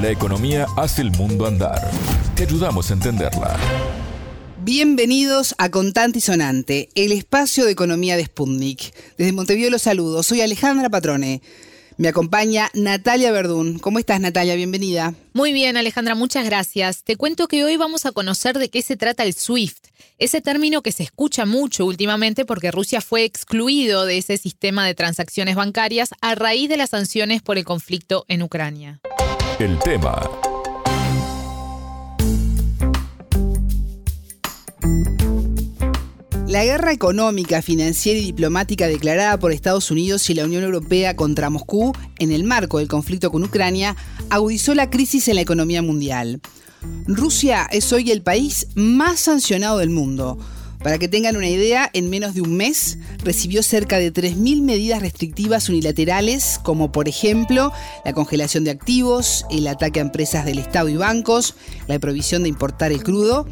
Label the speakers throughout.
Speaker 1: La economía hace el mundo andar. Te ayudamos a entenderla.
Speaker 2: Bienvenidos a Contante y Sonante, el espacio de economía de Sputnik. Desde Montevideo los saludo, soy Alejandra Patrone. Me acompaña Natalia Verdún. ¿Cómo estás, Natalia? Bienvenida.
Speaker 3: Muy bien, Alejandra, muchas gracias. Te cuento que hoy vamos a conocer de qué se trata el SWIFT, ese término que se escucha mucho últimamente porque Rusia fue excluido de ese sistema de transacciones bancarias a raíz de las sanciones por el conflicto en Ucrania.
Speaker 1: El tema
Speaker 2: La guerra económica, financiera y diplomática declarada por Estados Unidos y la Unión Europea contra Moscú en el marco del conflicto con Ucrania agudizó la crisis en la economía mundial. Rusia es hoy el país más sancionado del mundo. Para que tengan una idea, en menos de un mes recibió cerca de 3.000 medidas restrictivas unilaterales, como por ejemplo la congelación de activos, el ataque a empresas del Estado y bancos, la prohibición de importar el crudo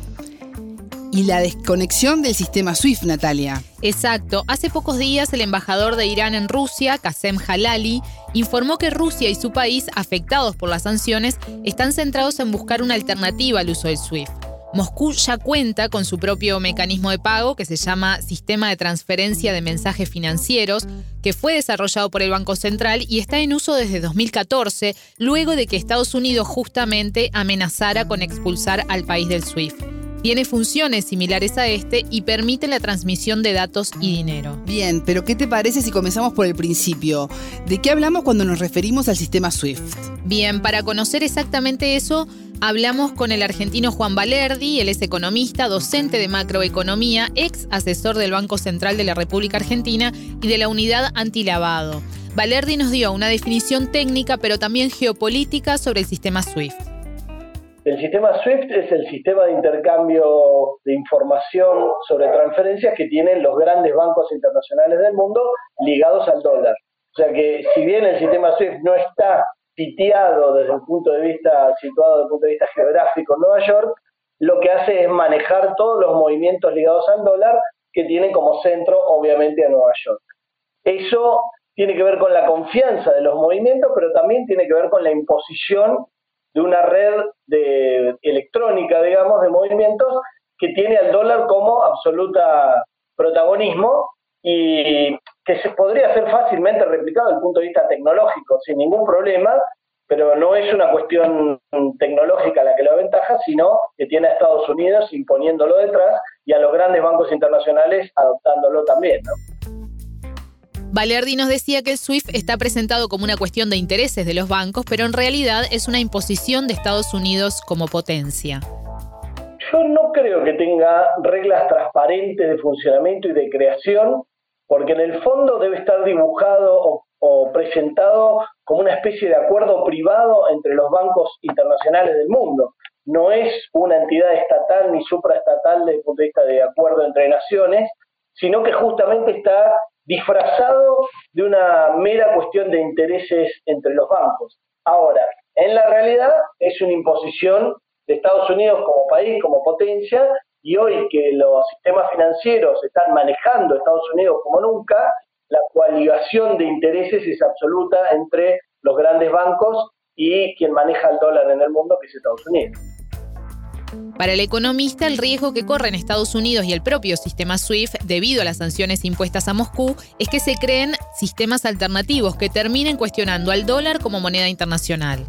Speaker 2: y la desconexión del sistema SWIFT, Natalia.
Speaker 3: Exacto. Hace pocos días el embajador de Irán en Rusia, Qasem Halali, informó que Rusia y su país, afectados por las sanciones, están centrados en buscar una alternativa al uso del SWIFT. Moscú ya cuenta con su propio mecanismo de pago que se llama Sistema de Transferencia de Mensajes Financieros, que fue desarrollado por el Banco Central y está en uso desde 2014, luego de que Estados Unidos justamente amenazara con expulsar al país del SWIFT. Tiene funciones similares a este y permite la transmisión de datos y dinero.
Speaker 2: Bien, pero ¿qué te parece si comenzamos por el principio? ¿De qué hablamos cuando nos referimos al sistema SWIFT?
Speaker 3: Bien, para conocer exactamente eso, hablamos con el argentino Juan Valerdi, él es economista, docente de macroeconomía, ex asesor del Banco Central de la República Argentina y de la Unidad Antilavado. Valerdi nos dio una definición técnica, pero también geopolítica sobre el sistema SWIFT.
Speaker 4: El sistema SWIFT es el sistema de intercambio de información sobre transferencias que tienen los grandes bancos internacionales del mundo ligados al dólar. O sea que si bien el sistema SWIFT no está piteado desde el punto de vista, situado desde el punto de vista geográfico en Nueva York, lo que hace es manejar todos los movimientos ligados al dólar que tienen como centro obviamente a Nueva York. Eso tiene que ver con la confianza de los movimientos, pero también tiene que ver con la imposición de una red de, electrónica, digamos, de movimientos que tiene al dólar como absoluta protagonismo y que se podría ser fácilmente replicado desde el punto de vista tecnológico sin ningún problema, pero no es una cuestión tecnológica la que lo aventaja, sino que tiene a Estados Unidos imponiéndolo detrás y a los grandes bancos internacionales adoptándolo también. ¿no?
Speaker 3: Valerdi nos decía que el SWIFT está presentado como una cuestión de intereses de los bancos, pero en realidad es una imposición de Estados Unidos como potencia.
Speaker 4: Yo no creo que tenga reglas transparentes de funcionamiento y de creación, porque en el fondo debe estar dibujado o, presentado como una especie de acuerdo privado entre los bancos internacionales del mundo. No es una entidad estatal ni supraestatal desde el punto de vista de acuerdo entre naciones, sino que justamente está disfrazado de una mera cuestión de intereses entre los bancos. Ahora, en la realidad es una imposición de Estados Unidos como país, como potencia, y hoy que los sistemas financieros están manejando Estados Unidos como nunca, la coaligación de intereses es absoluta entre los grandes bancos y quien maneja el dólar en el mundo, que es Estados Unidos.
Speaker 3: Para el economista, el riesgo que corren Estados Unidos y el propio sistema SWIFT debido a las sanciones impuestas a Moscú es que se creen sistemas alternativos que terminen cuestionando al dólar como moneda internacional.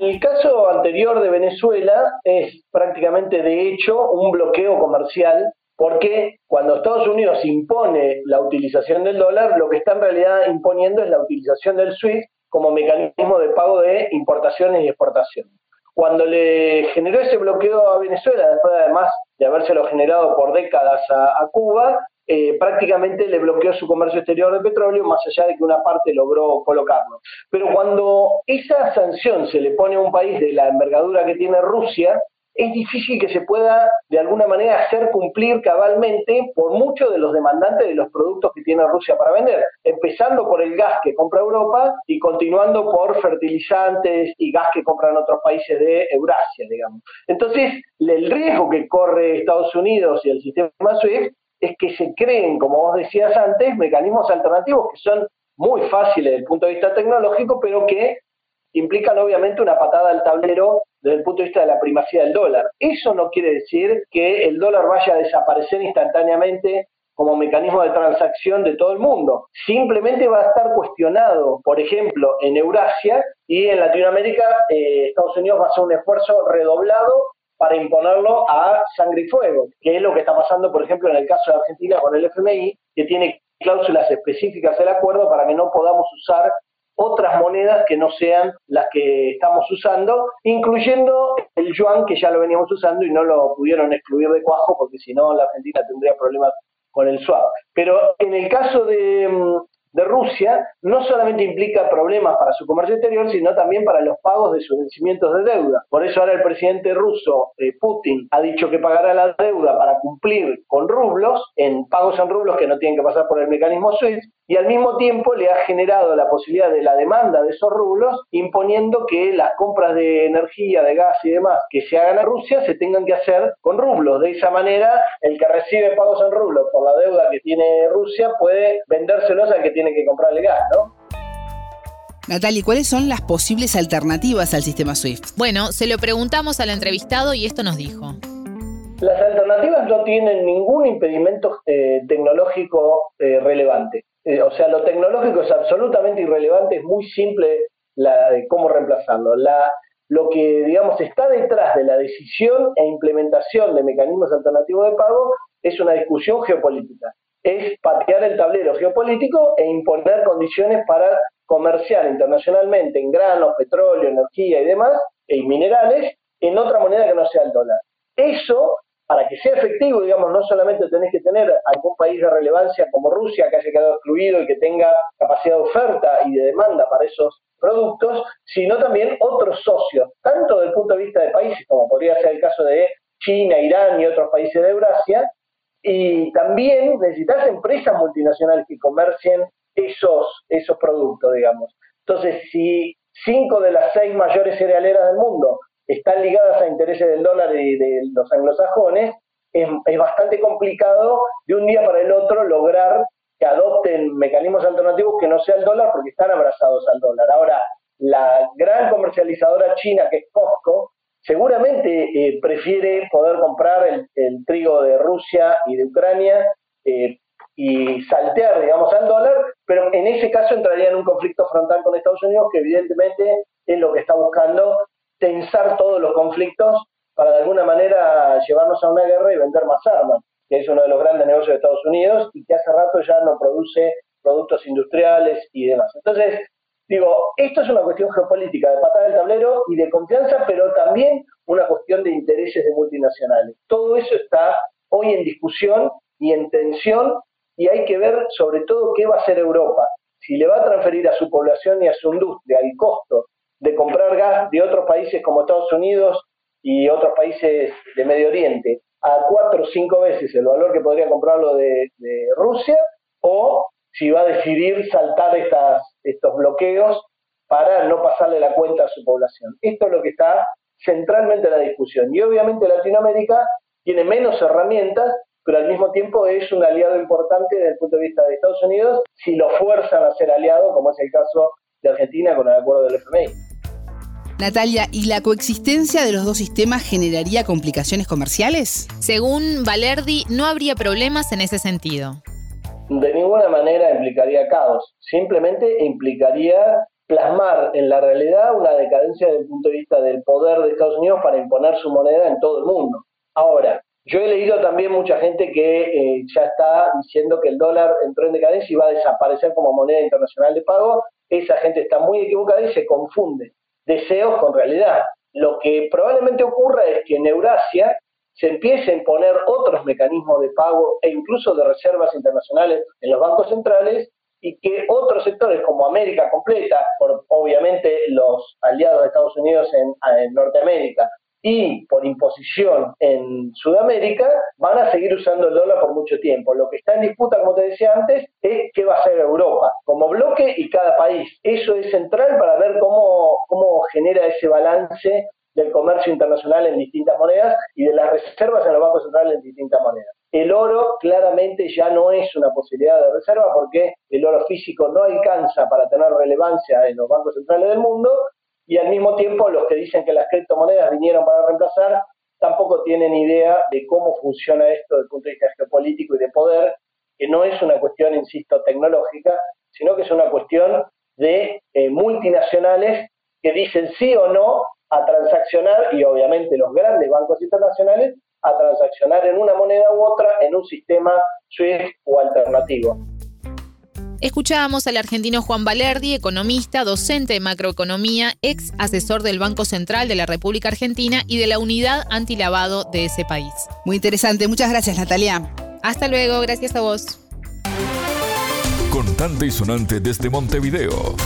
Speaker 4: El caso anterior de Venezuela es prácticamente de hecho un bloqueo comercial porque cuando Estados Unidos impone la utilización del dólar, lo que está en realidad imponiendo es la utilización del SWIFT como mecanismo de pago de importaciones y exportaciones. Cuando le generó ese bloqueo a Venezuela, después además de habérselo generado por décadas a, Cuba, eh, prácticamente le bloqueó su comercio exterior de petróleo, más allá de que una parte logró colocarlo. Pero cuando esa sanción se le pone a un país de la envergadura que tiene Rusia, es difícil que se pueda de alguna manera hacer cumplir cabalmente por muchos de los demandantes de los productos que tiene Rusia para vender, empezando por el gas que compra Europa y continuando por fertilizantes y gas que compran otros países de Eurasia, digamos. Entonces, el riesgo que corre Estados Unidos y el sistema SWIFT es que se creen, como vos decías antes, mecanismos alternativos que son muy fáciles desde el punto de vista tecnológico, pero que implican obviamente una patada al tablero desde el punto de vista de la primacía del dólar. Eso no quiere decir que el dólar vaya a desaparecer instantáneamente como mecanismo de transacción de todo el mundo. Simplemente va a estar cuestionado, por ejemplo, en Eurasia y en Latinoamérica, eh, Estados Unidos va a hacer un esfuerzo redoblado para imponerlo a sangre y fuego, que es lo que está pasando, por ejemplo, en el caso de Argentina con el FMI, que tiene cláusulas específicas del acuerdo para que no podamos usar otras monedas que no sean las que estamos usando, incluyendo el yuan que ya lo veníamos usando y no lo pudieron excluir de cuajo porque si no la Argentina tendría problemas con el swap. Pero en el caso de, mm, de Rusia no solamente implica problemas para su comercio exterior, sino también para los pagos de sus vencimientos de deuda. Por eso ahora el presidente ruso, eh, Putin, ha dicho que pagará la deuda para cumplir con rublos, en pagos en rublos que no tienen que pasar por el mecanismo SWIFT, y al mismo tiempo le ha generado la posibilidad de la demanda de esos rublos, imponiendo que las compras de energía, de gas y demás que se hagan a Rusia se tengan que hacer con rublos. De esa manera, el que recibe pagos en rublos por la deuda que tiene Rusia puede vendérselos al que tiene que comprarle gas, ¿no?
Speaker 2: Natalia, ¿cuáles son las posibles alternativas al sistema SWIFT?
Speaker 3: Bueno, se lo preguntamos al entrevistado y esto nos dijo.
Speaker 4: Las alternativas no tienen ningún impedimento eh, tecnológico eh, relevante. Eh, o sea, lo tecnológico es absolutamente irrelevante, es muy simple la, cómo reemplazarlo. La, lo que, digamos, está detrás de la decisión e implementación de mecanismos alternativos de pago es una discusión geopolítica. Es patear el tablero geopolítico e imponer condiciones para comerciar internacionalmente en granos, petróleo, energía y demás, y minerales, en otra moneda que no sea el dólar. Eso para que sea efectivo, digamos, no solamente tenés que tener algún país de relevancia como Rusia que haya quedado excluido y que tenga capacidad de oferta y de demanda para esos productos, sino también otros socios, tanto desde el punto de vista de países, como podría ser el caso de China, Irán y otros países de Eurasia, y también necesitas empresas multinacionales que comercien esos, esos productos, digamos. Entonces, si cinco de las seis mayores cerealeras del mundo están ligadas a intereses del dólar y de los anglosajones, es, es bastante complicado de un día para el otro lograr que adopten mecanismos alternativos que no sea el dólar porque están abrazados al dólar. Ahora, la gran comercializadora china que es Costco, seguramente eh, prefiere poder comprar el, trigo de Rusia y de Ucrania eh, y saltear, digamos, al dólar, pero en ese caso entraría en un conflicto frontal con Estados Unidos que evidentemente es lo que está buscando tensar todos los conflictos para de alguna manera llevarnos a una guerra y vender más armas, que es uno de los grandes negocios de Estados Unidos y que hace rato ya no produce productos industriales y demás. Entonces, digo, esto es una cuestión geopolítica de patada del tablero y de confianza, pero también una cuestión de intereses de multinacionales. Todo eso está hoy en discusión y en tensión y hay que ver sobre todo qué va a hacer Europa. Si le va a transferir a su población y a su industria el costo de comprar gas de otros países como Estados Unidos y otros países de Medio Oriente a cuatro o cinco veces el valor que podría comprarlo de, Rusia, o si va a decidir saltar estas, estos bloqueos para no pasarle la cuenta a su población. Esto es lo que está centralmente en la discusión. Y obviamente Latinoamérica tiene menos herramientas, pero al mismo tiempo es un aliado importante desde el punto de vista de Estados Unidos si lo fuerzan a ser aliado, como es el caso de Argentina con el acuerdo del FMI.
Speaker 2: Natalia, ¿y la coexistencia de los dos sistemas generaría complicaciones comerciales?
Speaker 3: Según Valerdi, no habría problemas en ese sentido.
Speaker 4: De ninguna manera implicaría caos, simplemente implicaría plasmar en la realidad una decadencia desde el punto de vista del poder de Estados Unidos para imponer su moneda en todo el mundo. Ahora, yo he leído también mucha gente que eh, ya está diciendo que el dólar entró en decadencia y va a desaparecer como moneda internacional de pago. Esa gente está muy equivocada y se confunde deseos con realidad. Lo que probablemente ocurra es que en Eurasia se empiecen a poner otros mecanismos de pago e incluso de reservas internacionales en los bancos centrales y que otros sectores como América completa, por obviamente los aliados de Estados Unidos en Norteamérica, y por imposición en Sudamérica van a seguir usando el dólar por mucho tiempo. Lo que está en disputa, como te decía antes, es qué va a hacer Europa como bloque y cada país. Eso es central para ver cómo, cómo genera ese balance del comercio internacional en distintas monedas y de las reservas en los bancos centrales en distintas monedas. El oro claramente ya no es una posibilidad de reserva porque el oro físico no alcanza para tener relevancia en los bancos centrales del mundo y al mismo tiempo los que dicen que las criptomonedas vinieron para reemplazar tampoco tienen idea de cómo funciona esto desde el punto de vista geopolítico y de poder, que no es una cuestión, insisto, tecnológica, sino que es una cuestión de eh, multinacionales que dicen sí o no a transaccionar, y obviamente los grandes bancos internacionales, a transaccionar en una moneda u otra en un sistema SWIFT o alternativo.
Speaker 3: Escuchábamos al argentino Juan Valerdi, economista, docente de macroeconomía, ex asesor del Banco Central de la República Argentina y de la unidad antilavado de ese país.
Speaker 2: Muy interesante, muchas gracias Natalia.
Speaker 3: Hasta luego, gracias a vos.
Speaker 1: Contante y sonante desde Montevideo.